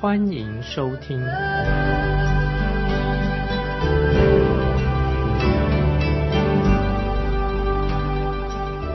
欢迎收听。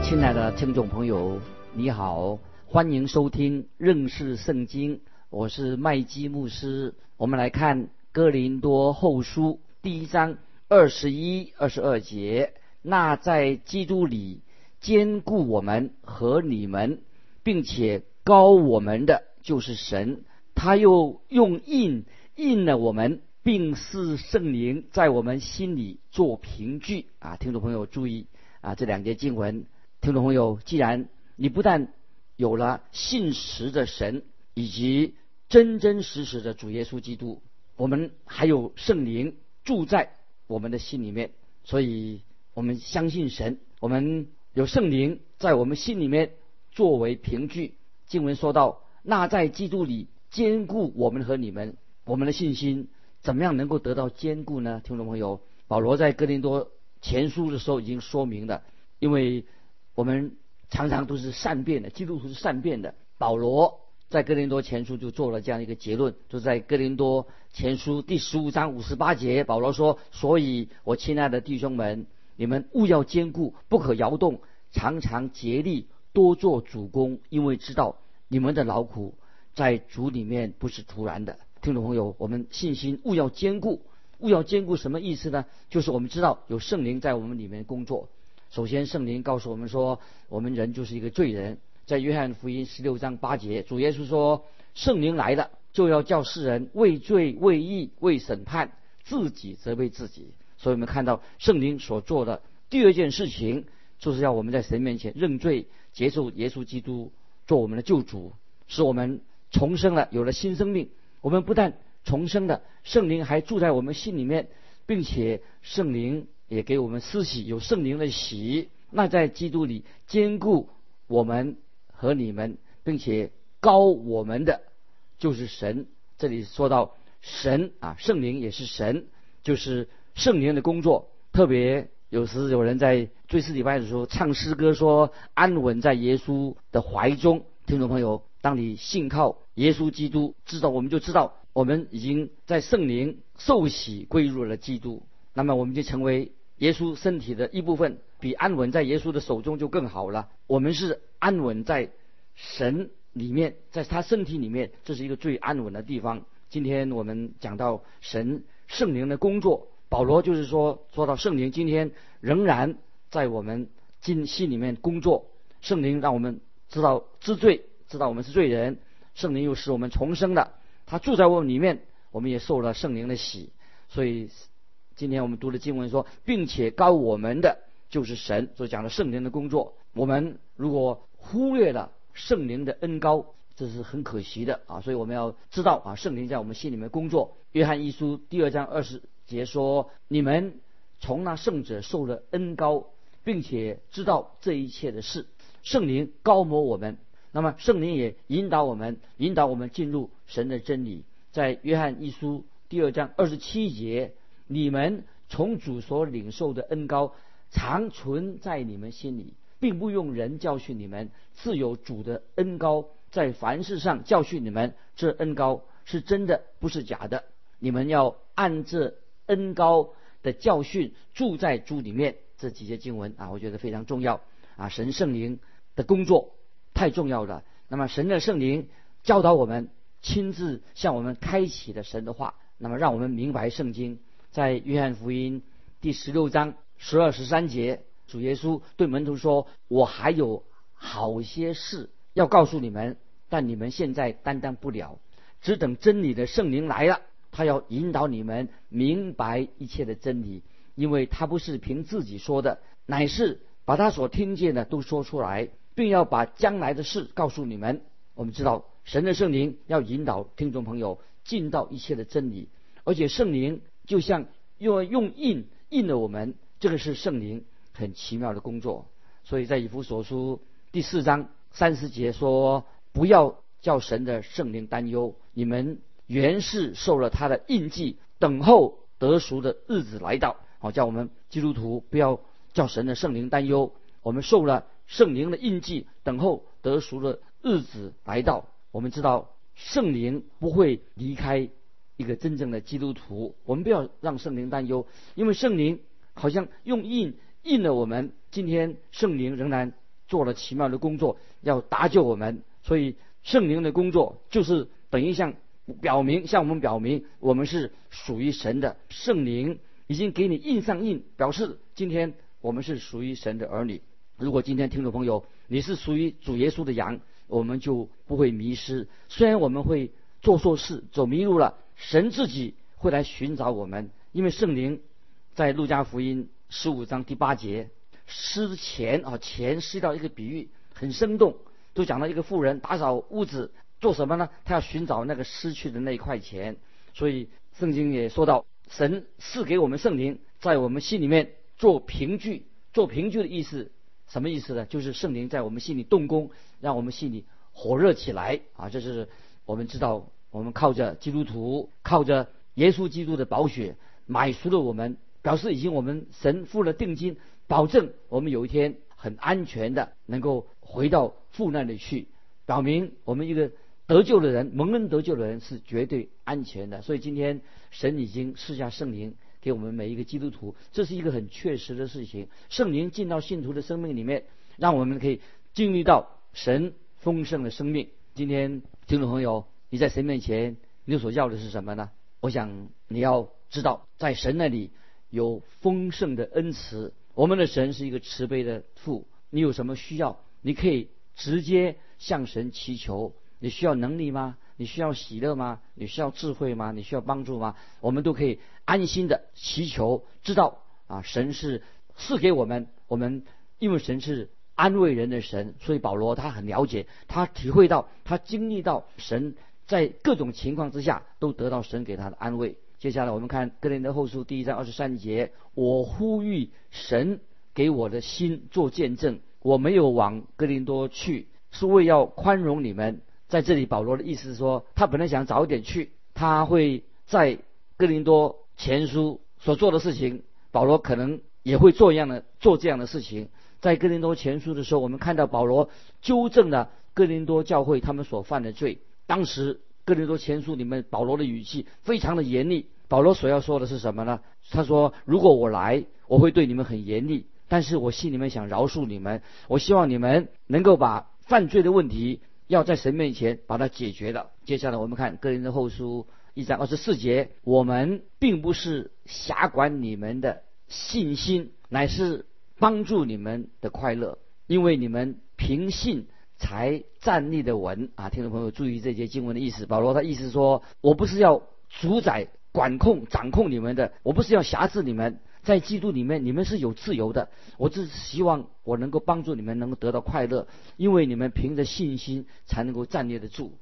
亲爱的听众朋友，你好，欢迎收听认识圣经，我是麦基牧师。我们来看哥林多后书第一章二十一、二十二节。那在基督里兼顾我们和你们，并且高我们的就是神，他又用印印了我们，并是圣灵在我们心里做凭据啊！听众朋友注意啊，这两节经文，听众朋友，既然你不但有了信实的神，以及真真实实的主耶稣基督，我们还有圣灵住在我们的心里面，所以。我们相信神，我们有圣灵在我们心里面作为凭据。经文说到，那在基督里坚固我们和你们，我们的信心怎么样能够得到坚固呢？听众朋友，保罗在哥林多前书的时候已经说明了，因为我们常常都是善变的，基督徒是善变的。保罗在哥林多前书就做了这样一个结论，就在哥林多前书第十五章五十八节，保罗说：“所以我亲爱的弟兄们。”你们务要坚固，不可摇动，常常竭力多做主公，因为知道你们的劳苦在主里面不是突然的。听众朋友，我们信心务要坚固，务要坚固什么意思呢？就是我们知道有圣灵在我们里面工作。首先，圣灵告诉我们说，我们人就是一个罪人。在约翰福音十六章八节，主耶稣说：“圣灵来了，就要叫世人畏罪、畏义、畏审判，自己责备自己。”所以我们看到圣灵所做的第二件事情，就是要我们在神面前认罪，接受耶稣基督做我们的救主，使我们重生了，有了新生命。我们不但重生了，圣灵还住在我们心里面，并且圣灵也给我们施洗，有圣灵的洗。那在基督里兼顾我们和你们，并且高我们的就是神。这里说到神啊，圣灵也是神，就是。圣灵的工作，特别有时有人在追思礼拜的时候唱诗歌，说安稳在耶稣的怀中。听众朋友，当你信靠耶稣基督，知道我们就知道我们已经在圣灵受洗归入了基督，那么我们就成为耶稣身体的一部分，比安稳在耶稣的手中就更好了。我们是安稳在神里面，在他身体里面，这是一个最安稳的地方。今天我们讲到神圣灵的工作。保罗就是说，说到圣灵今天仍然在我们今心里面工作。圣灵让我们知道知罪，知道我们是罪人。圣灵又使我们重生的，他住在我们里面，我们也受了圣灵的洗。所以今天我们读的经文说，并且高我们的就是神，所以讲了圣灵的工作。我们如果忽略了圣灵的恩高，这是很可惜的啊！所以我们要知道啊，圣灵在我们心里面工作。约翰一书第二章二十。节说：你们从那圣者受了恩高，并且知道这一切的事，圣灵高摩我们，那么圣灵也引导我们，引导我们进入神的真理。在约翰一书第二章二十七节，你们从主所领受的恩高，常存在你们心里，并不用人教训你们，自有主的恩高在凡事上教训你们。这恩高是真的，不是假的。你们要按这。恩高的教训住在主里面，这几节经文啊，我觉得非常重要啊。神圣灵的工作太重要了。那么神的圣灵教导我们，亲自向我们开启了神的话，那么让我们明白圣经。在约翰福音第十六章十二十三节，主耶稣对门徒说：“我还有好些事要告诉你们，但你们现在担当不了，只等真理的圣灵来了。”他要引导你们明白一切的真理，因为他不是凭自己说的，乃是把他所听见的都说出来，并要把将来的事告诉你们。我们知道神的圣灵要引导听众朋友进到一切的真理，而且圣灵就像用用印印了我们，这个是圣灵很奇妙的工作。所以在以弗所书第四章三十节说：“不要叫神的圣灵担忧，你们原是受了他的印记，等候得赎的日子来到。”好，叫我们基督徒不要叫神的圣灵担忧，我们受了圣灵的印记，等候得赎的日子来到。我们知道圣灵不会离开一个真正的基督徒，我们不要让圣灵担忧，因为圣灵好像用印印了我们。今天圣灵仍然做了奇妙的工作，要搭救我们。所以圣灵的工作就是等于像表明，向我们表明我们是属于神的圣灵。已经给你印上印，表示今天我们是属于神的儿女。如果今天听众朋友你是属于主耶稣的羊，我们就不会迷失。虽然我们会做错事、走迷路了，神自己会来寻找我们。因为圣灵在路加福音十五章第八节，失钱啊，钱是到一个比喻，很生动，都讲到一个妇人打扫屋子做什么呢？他要寻找那个失去的那一块钱。所以圣经也说到。神赐给我们圣灵，在我们心里面做凭据。做凭据的意思什么意思呢？就是圣灵在我们心里动工，让我们心里火热起来啊！这是我们知道，我们靠着基督徒，靠着耶稣基督的宝血买赎了我们，表示已经我们神付了定金，保证我们有一天很安全的能够回到父那里去，表明我们一个。得救的人，蒙恩得救的人是绝对安全的。所以今天神已经赐下圣灵给我们每一个基督徒，这是一个很确实的事情。圣灵进到信徒的生命里面，让我们可以经历到神丰盛的生命。今天听众朋友，你在神面前，你所要的是什么呢？我想你要知道，在神那里有丰盛的恩慈。我们的神是一个慈悲的父。你有什么需要，你可以直接向神祈求。你需要能力吗？你需要喜乐吗？你需要智慧吗？你需要帮助吗？我们都可以安心的祈求，知道啊，神是赐给我们。我们因为神是安慰人的神，所以保罗他很了解，他体会到，他经历到神在各种情况之下都得到神给他的安慰。接下来我们看哥林德后书第一章二十三节，我呼吁神给我的心做见证，我没有往哥林多去，是为要宽容你们。在这里，保罗的意思是说，他本来想早一点去，他会在哥林多前书所做的事情，保罗可能也会做一样的做这样的事情。在哥林多前书的时候，我们看到保罗纠正了哥林多教会他们所犯的罪。当时哥林多前书里面，保罗的语气非常的严厉。保罗所要说的是什么呢？他说：“如果我来，我会对你们很严厉，但是我心里面想饶恕你们。我希望你们能够把犯罪的问题。”要在神面前把它解决了。接下来我们看《个人的后书》一章二十四节：我们并不是辖管你们的信心，乃是帮助你们的快乐，因为你们凭信才站立的稳啊！听众朋友注意这节经文的意思。保罗他意思说：我不是要主宰、管控、掌控你们的，我不是要辖制你们。在基督里面，你们是有自由的。我只是希望我能够帮助你们，能够得到快乐，因为你们凭着信心才能够站立得住。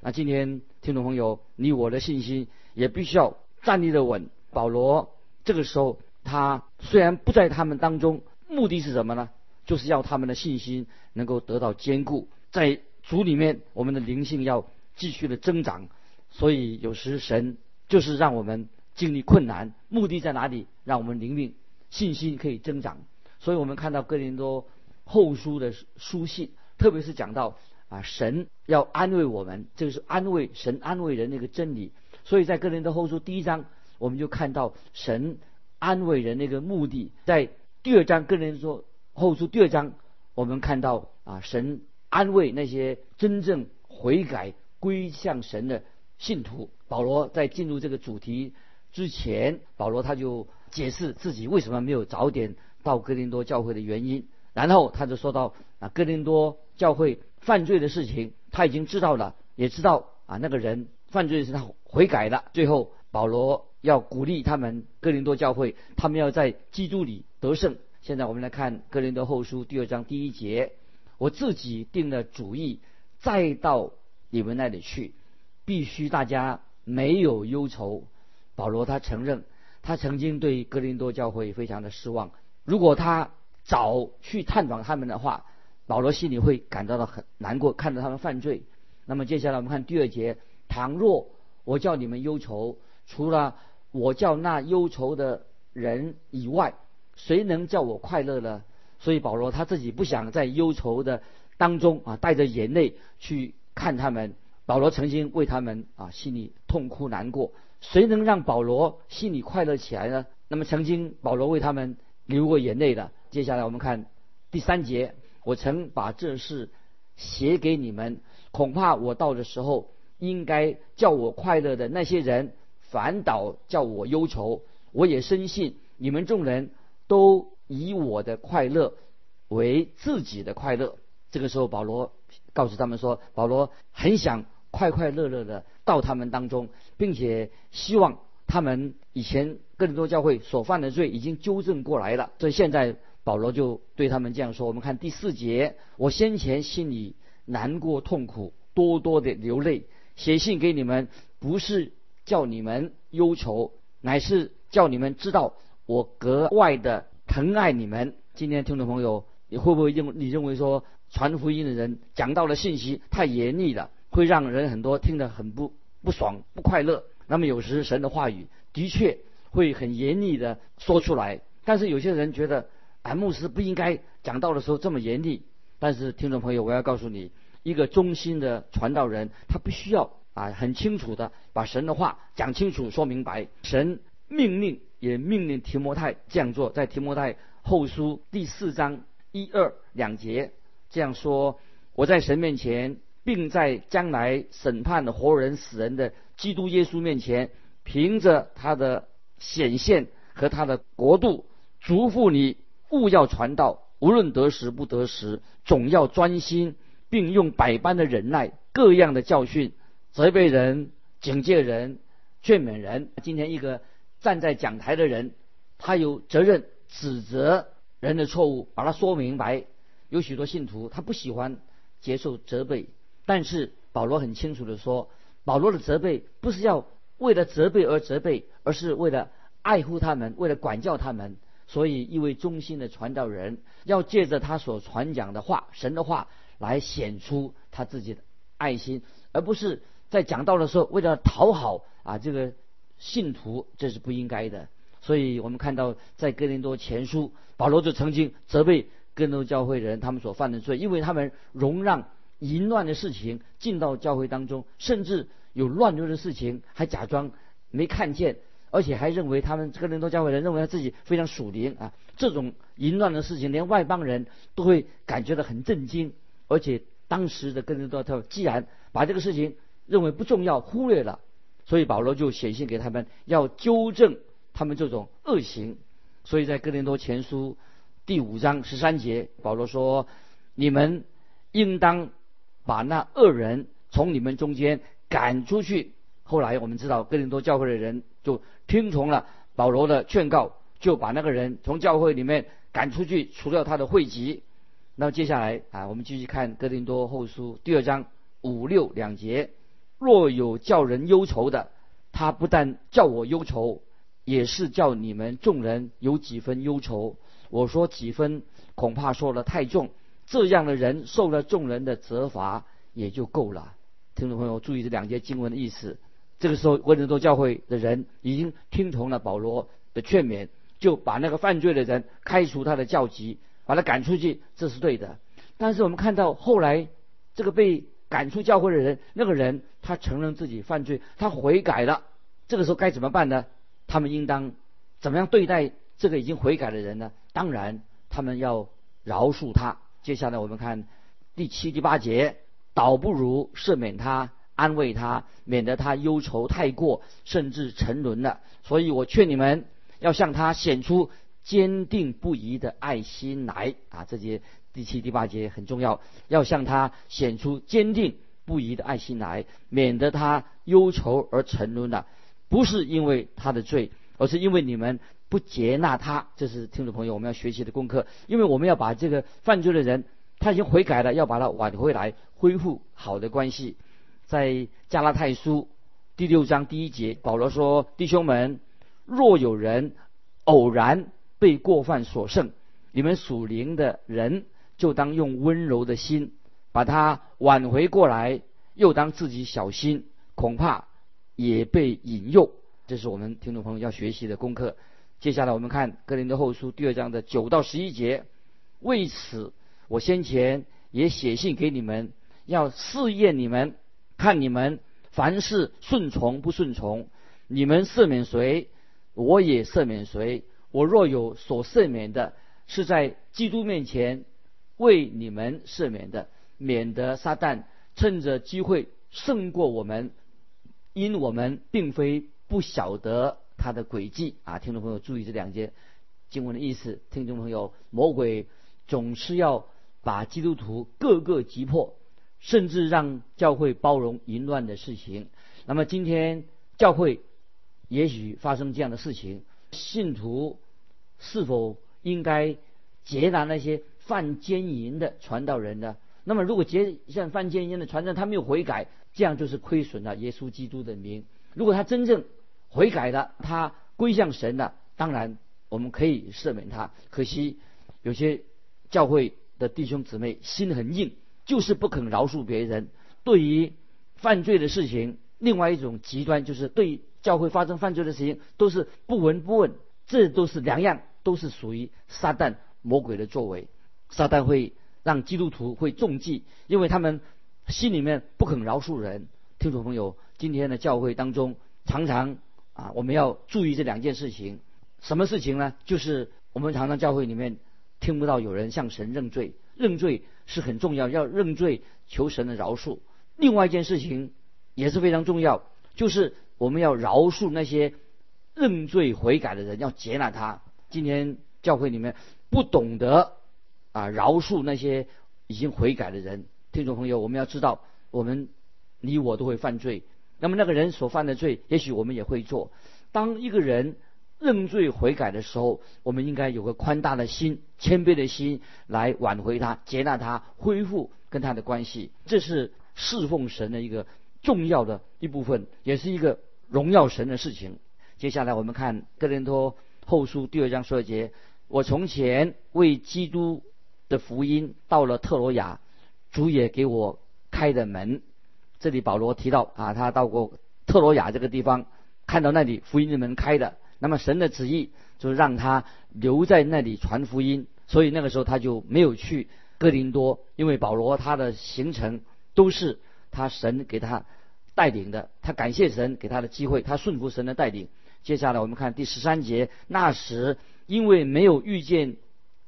那今天听众朋友，你我的信心也必须要站立的稳。保罗这个时候，他虽然不在他们当中，目的是什么呢？就是要他们的信心能够得到坚固，在主里面，我们的灵性要继续的增长。所以有时神就是让我们。经历困难，目的在哪里？让我们灵命信心可以增长。所以我们看到哥林多后书的书信，特别是讲到啊，神要安慰我们，这个是安慰神安慰人的一个真理。所以在哥林多后书第一章，我们就看到神安慰人那个目的。在第二章哥林多后书第二章，我们看到啊，神安慰那些真正悔改归向神的信徒。保罗在进入这个主题。之前，保罗他就解释自己为什么没有早点到哥林多教会的原因，然后他就说到啊，哥林多教会犯罪的事情，他已经知道了，也知道啊那个人犯罪是他悔改了。最后，保罗要鼓励他们哥林多教会，他们要在基督里得胜。现在我们来看哥林多后书第二章第一节，我自己定了主意，再到你们那里去，必须大家没有忧愁。保罗他承认，他曾经对哥林多教会非常的失望。如果他早去探访他们的话，保罗心里会感到的很难过，看着他们犯罪。那么接下来我们看第二节：倘若我叫你们忧愁，除了我叫那忧愁的人以外，谁能叫我快乐呢？所以保罗他自己不想在忧愁的当中啊，带着眼泪去看他们。保罗曾经为他们啊心里痛哭难过，谁能让保罗心里快乐起来呢？那么曾经保罗为他们流过眼泪的。接下来我们看第三节，我曾把这事写给你们，恐怕我到的时候，应该叫我快乐的那些人，反倒叫我忧愁。我也深信你们众人都以我的快乐为自己的快乐。这个时候，保罗告诉他们说，保罗很想。快快乐乐的到他们当中，并且希望他们以前更多教会所犯的罪已经纠正过来了。所以现在保罗就对他们这样说：我们看第四节，我先前心里难过痛苦，多多的流泪，写信给你们，不是叫你们忧愁，乃是叫你们知道我格外的疼爱你们。今天听众朋友，你会不会认你认为说传福音的人讲到的信息太严厉了？会让人很多听得很不不爽不快乐。那么有时神的话语的确会很严厉的说出来，但是有些人觉得，啊，牧师不应该讲道的时候这么严厉。但是听众朋友，我要告诉你，一个忠心的传道人，他必须要啊很清楚的把神的话讲清楚说明白。神命令也命令提摩太这样做，在提摩太后书第四章一二两节这样说：我在神面前。并在将来审判活人死人的基督耶稣面前，凭着他的显现和他的国度，嘱咐你勿要传道，无论得时不得时，总要专心，并用百般的忍耐，各样的教训，责备人、警戒人、劝勉人。今天一个站在讲台的人，他有责任指责人的错误，把它说明白。有许多信徒他不喜欢接受责备。但是保罗很清楚的说，保罗的责备不是要为了责备而责备，而是为了爱护他们，为了管教他们。所以，一位忠心的传道人要借着他所传讲的话，神的话来显出他自己的爱心，而不是在讲道的时候为了讨好啊这个信徒，这是不应该的。所以我们看到在哥林多前书，保罗就曾经责备哥林多教会人他们所犯的罪，因为他们容让。淫乱的事情进到教会当中，甚至有乱伦的事情，还假装没看见，而且还认为他们这个人都教会人认为他自己非常属灵啊！这种淫乱的事情，连外邦人都会感觉到很震惊。而且当时的哥林多他既然把这个事情认为不重要，忽略了，所以保罗就写信给他们，要纠正他们这种恶行。所以在哥林多前书第五章十三节，保罗说：“你们应当。”把那恶人从你们中间赶出去。后来我们知道，哥林多教会的人就听从了保罗的劝告，就把那个人从教会里面赶出去，除掉他的会籍。那么接下来啊，我们继续看哥林多后书第二章五六两节：若有叫人忧愁的，他不但叫我忧愁，也是叫你们众人有几分忧愁。我说几分，恐怕说的太重。这样的人受了众人的责罚也就够了。听众朋友注意这两节经文的意思。这个时候，哥林多教会的人已经听从了保罗的劝勉，就把那个犯罪的人开除他的教籍，把他赶出去，这是对的。但是我们看到后来这个被赶出教会的人，那个人他承认自己犯罪，他悔改了。这个时候该怎么办呢？他们应当怎么样对待这个已经悔改的人呢？当然，他们要饶恕他。接下来我们看第七、第八节，倒不如赦免他，安慰他，免得他忧愁太过，甚至沉沦了。所以我劝你们要向他显出坚定不移的爱心来啊！这节第七、第八节很重要，要向他显出坚定不移的爱心来，免得他忧愁而沉沦了。不是因为他的罪，而是因为你们。不接纳他，这是听众朋友我们要学习的功课。因为我们要把这个犯罪的人，他已经悔改了，要把他挽回来，恢复好的关系。在加拉太书第六章第一节，保罗说：“弟兄们，若有人偶然被过犯所胜，你们属灵的人就当用温柔的心把他挽回过来，又当自己小心，恐怕也被引诱。”这是我们听众朋友要学习的功课。接下来我们看《哥林多后书》第二章的九到十一节。为此，我先前也写信给你们，要试验你们，看你们。凡事顺从不顺从，你们赦免谁，我也赦免谁。我若有所赦免的，是在基督面前为你们赦免的，免得撒旦趁着机会胜过我们，因我们并非不晓得他的诡计啊！听众朋友注意这两节经文的意思。听众朋友，魔鬼总是要把基督徒各个击破。甚至让教会包容淫乱的事情。那么今天教会也许发生这样的事情，信徒是否应该接纳那些犯奸淫的传道人呢？那么如果接像犯奸淫的传道人他没有悔改，这样就是亏损了耶稣基督的名。如果他真正悔改了，他归向神了，当然我们可以赦免他。可惜有些教会的弟兄姊妹心很硬。就是不肯饶恕别人。对于犯罪的事情，另外一种极端就是对教会发生犯罪的事情都是不闻不问。这都是两样，都是属于撒旦魔鬼的作为。撒旦会让基督徒会中计，因为他们心里面不肯饶恕人。听众朋友，今天的教会当中常常啊，我们要注意这两件事情。什么事情呢？就是我们常常教会里面听不到有人向神认罪，认罪。是很重要，要认罪求神的饶恕。另外一件事情也是非常重要，就是我们要饶恕那些认罪悔改的人，要接纳他。今天教会里面不懂得啊饶恕那些已经悔改的人，听众朋友，我们要知道，我们你我都会犯罪，那么那个人所犯的罪，也许我们也会做。当一个人。认罪悔改的时候，我们应该有个宽大的心、谦卑的心来挽回他、接纳他、恢复跟他的关系。这是侍奉神的一个重要的一部分，也是一个荣耀神的事情。接下来我们看哥林多后书第二章十二节：我从前为基督的福音到了特罗亚，主也给我开的门。这里保罗提到啊，他到过特罗亚这个地方，看到那里福音的门开的。那么神的旨意就是让他留在那里传福音，所以那个时候他就没有去哥林多，因为保罗他的行程都是他神给他带领的，他感谢神给他的机会，他顺服神的带领。接下来我们看第十三节，那时因为没有遇见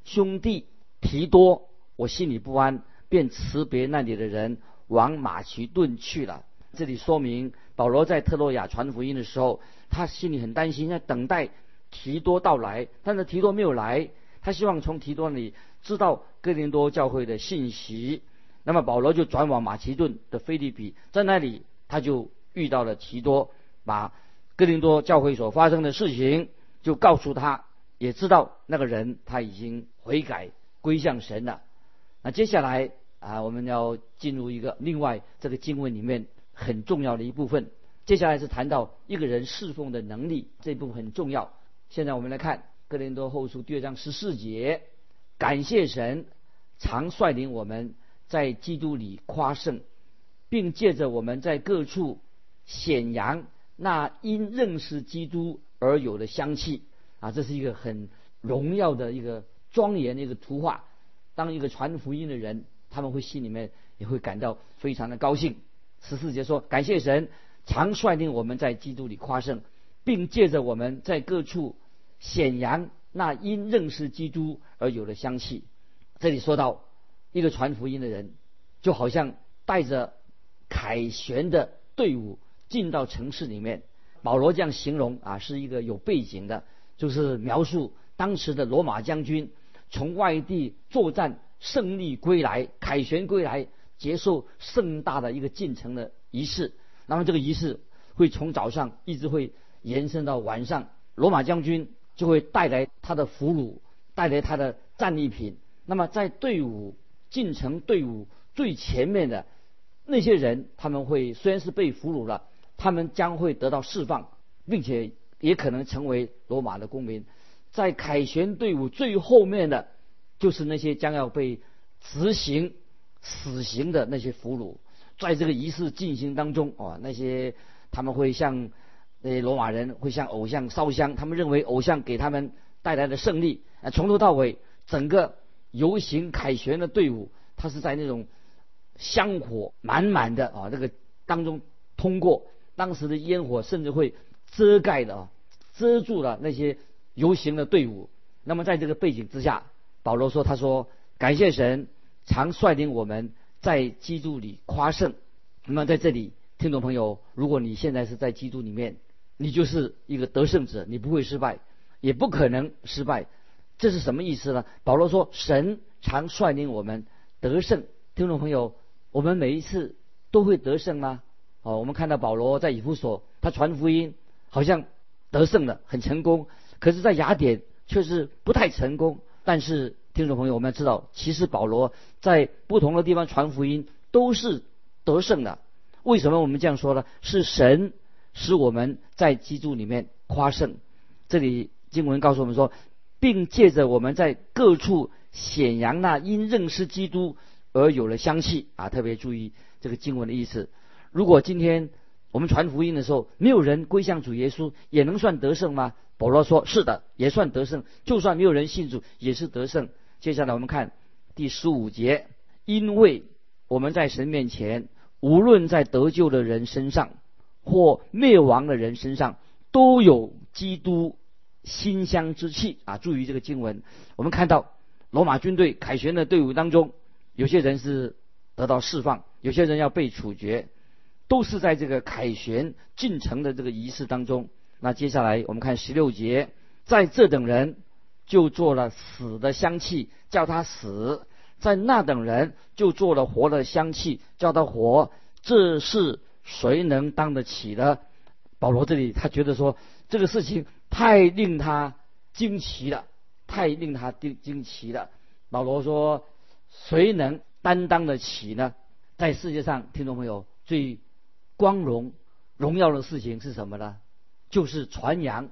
兄弟提多，我心里不安，便辞别那里的人，往马其顿去了。这里说明保罗在特洛亚传福音的时候。他心里很担心，在等待提多到来，但是提多没有来。他希望从提多那里知道哥林多教会的信息。那么保罗就转往马其顿的菲利比，在那里他就遇到了提多，把哥林多教会所发生的事情就告诉他，也知道那个人他已经悔改归向神了。那接下来啊，我们要进入一个另外这个经文里面很重要的一部分。接下来是谈到一个人侍奉的能力，这部分很重要。现在我们来看《哥林多后书》第二章十四节：感谢神，常率领我们在基督里夸胜，并借着我们在各处显扬那因认识基督而有的香气。啊，这是一个很荣耀的一个庄严的一个图画。当一个传福音的人，他们会心里面也会感到非常的高兴。十四节说：感谢神。常率领我们在基督里夸胜，并借着我们在各处显扬那因认识基督而有的香气。这里说到一个传福音的人，就好像带着凯旋的队伍进到城市里面。保罗这样形容啊，是一个有背景的，就是描述当时的罗马将军从外地作战胜利归来，凯旋归来，接受盛大的一个进城的仪式。那么这个仪式会从早上一直会延伸到晚上，罗马将军就会带来他的俘虏，带来他的战利品。那么在队伍进城队伍最前面的那些人，他们会虽然是被俘虏了，他们将会得到释放，并且也可能成为罗马的公民。在凯旋队伍最后面的，就是那些将要被执行死刑的那些俘虏。在这个仪式进行当中，啊，那些他们会向那些罗马人会向偶像烧香，他们认为偶像给他们带来的胜利。啊，从头到尾，整个游行凯旋的队伍，他是在那种香火满满的啊，那个当中通过。当时的烟火甚至会遮盖的啊，遮住了那些游行的队伍。那么在这个背景之下，保罗说：“他说感谢神，常率领我们在基督里夸胜。”那么在这里，听众朋友，如果你现在是在基督里面，你就是一个得胜者，你不会失败，也不可能失败。这是什么意思呢？保罗说：“神常率领我们得胜。”听众朋友，我们每一次都会得胜吗？哦，我们看到保罗在以弗所，他传福音好像得胜了，很成功。可是，在雅典却是不太成功。但是，听众朋友，我们要知道，其实保罗在不同的地方传福音都是得胜的。为什么我们这样说呢？是神使我们在基督里面夸胜。这里经文告诉我们说，并借着我们在各处显扬那因认识基督而有了香气啊，特别注意这个经文的意思。如果今天我们传福音的时候，没有人归向主耶稣，也能算得胜吗？保罗说：“是的，也算得胜。就算没有人信主，也是得胜。”接下来我们看第十五节，因为我们在神面前，无论在得救的人身上或灭亡的人身上，都有基督馨香之气啊！注意这个经文，我们看到罗马军队凯旋的队伍当中，有些人是得到释放，有些人要被处决。都是在这个凯旋进城的这个仪式当中。那接下来我们看十六节，在这等人就做了死的香气，叫他死；在那等人就做了活的香气，叫他活。这是谁能当得起的？保罗这里他觉得说这个事情太令他惊奇了，太令他惊惊奇了。保罗说：谁能担当得起呢？在世界上，听众朋友最。光荣、荣耀的事情是什么呢？就是传扬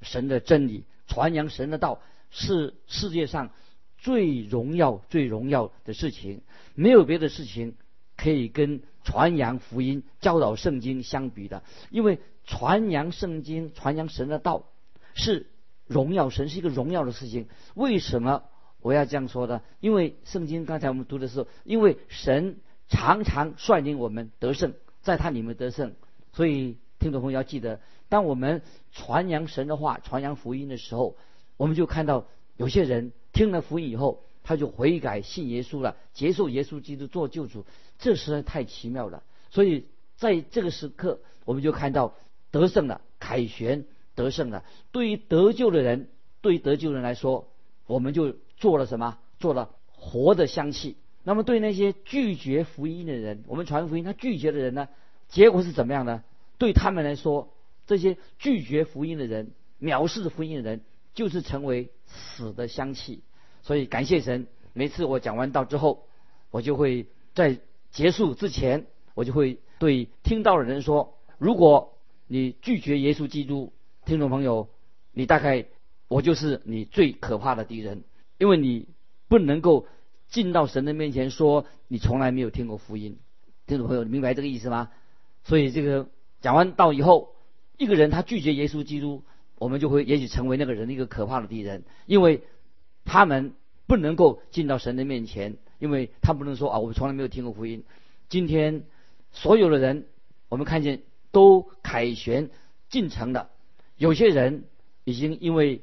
神的真理，传扬神的道，是世界上最荣耀、最荣耀的事情。没有别的事情可以跟传扬福音、教导圣经相比的。因为传扬圣经、传扬神的道是荣耀神，是一个荣耀的事情。为什么我要这样说呢？因为圣经刚才我们读的时候，因为神常常率领我们得胜。在他里面得胜，所以听众朋友要记得，当我们传扬神的话、传扬福音的时候，我们就看到有些人听了福音以后，他就悔改信耶稣了，接受耶稣基督做救主，这实在太奇妙了。所以在这个时刻，我们就看到得胜了，凯旋得胜了。对于得救的人，对于得救人来说，我们就做了什么？做了活的香气。那么对那些拒绝福音的人，我们传福音，他拒绝的人呢？结果是怎么样呢？对他们来说，这些拒绝福音的人、藐视福音的人，就是成为死的香气。所以感谢神，每次我讲完道之后，我就会在结束之前，我就会对听到的人说：如果你拒绝耶稣基督，听众朋友，你大概我就是你最可怕的敌人，因为你不能够。进到神的面前说：“你从来没有听过福音，听众朋友，你明白这个意思吗？”所以这个讲完道以后，一个人他拒绝耶稣基督，我们就会也许成为那个人的一个可怕的敌人，因为他们不能够进到神的面前，因为他不能说啊，我们从来没有听过福音。今天所有的人，我们看见都凯旋进城的，有些人已经因为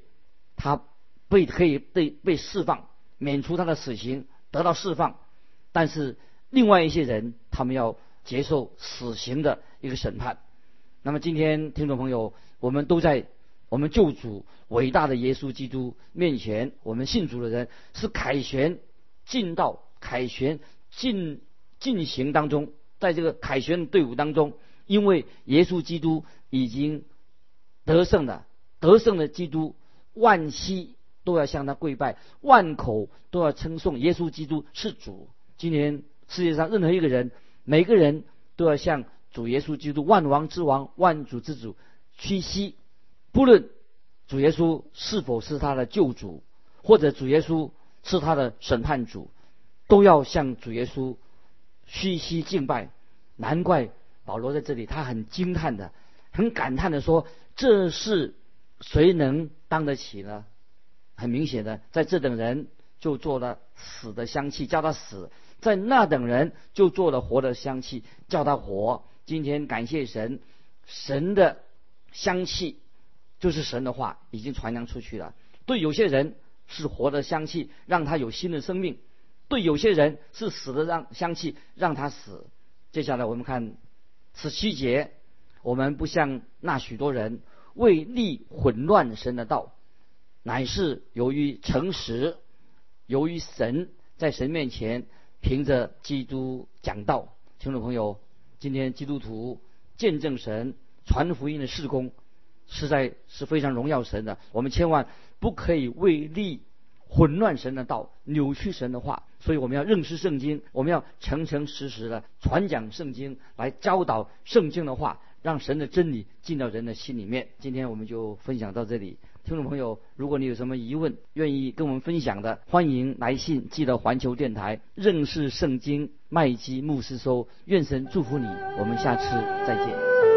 他被可以被被释放，免除他的死刑。得到释放，但是另外一些人，他们要接受死刑的一个审判。那么今天听众朋友，我们都在我们救主伟大的耶稣基督面前，我们信主的人是凯旋进到凯旋进进行当中，在这个凯旋队伍当中，因为耶稣基督已经得胜了，得胜的基督万希。都要向他跪拜，万口都要称颂耶稣基督是主。今天世界上任何一个人，每个人都要向主耶稣基督万王之王、万主之主屈膝，不论主耶稣是否是他的救主，或者主耶稣是他的审判主，都要向主耶稣屈膝敬拜。难怪保罗在这里，他很惊叹的、很感叹的说：“这是谁能当得起呢？”很明显的，在这等人就做了死的香气，叫他死；在那等人就做了活的香气，叫他活。今天感谢神，神的香气就是神的话已经传扬出去了。对有些人是活的香气，让他有新的生命；对有些人是死的让香气，让他死。接下来我们看十七节，我们不像那许多人为利混乱神的道。乃是由于诚实，由于神在神面前凭着基督讲道，听众朋友，今天基督徒见证神传福音的事工，实在是非常荣耀神的。我们千万不可以为利混乱神的道，扭曲神的话。所以我们要认识圣经，我们要诚诚实实的传讲圣经，来教导圣经的话，让神的真理进到人的心里面。今天我们就分享到这里。听众朋友，如果你有什么疑问，愿意跟我们分享的，欢迎来信寄到环球电台认识圣经麦基牧师收。愿神祝福你，我们下次再见。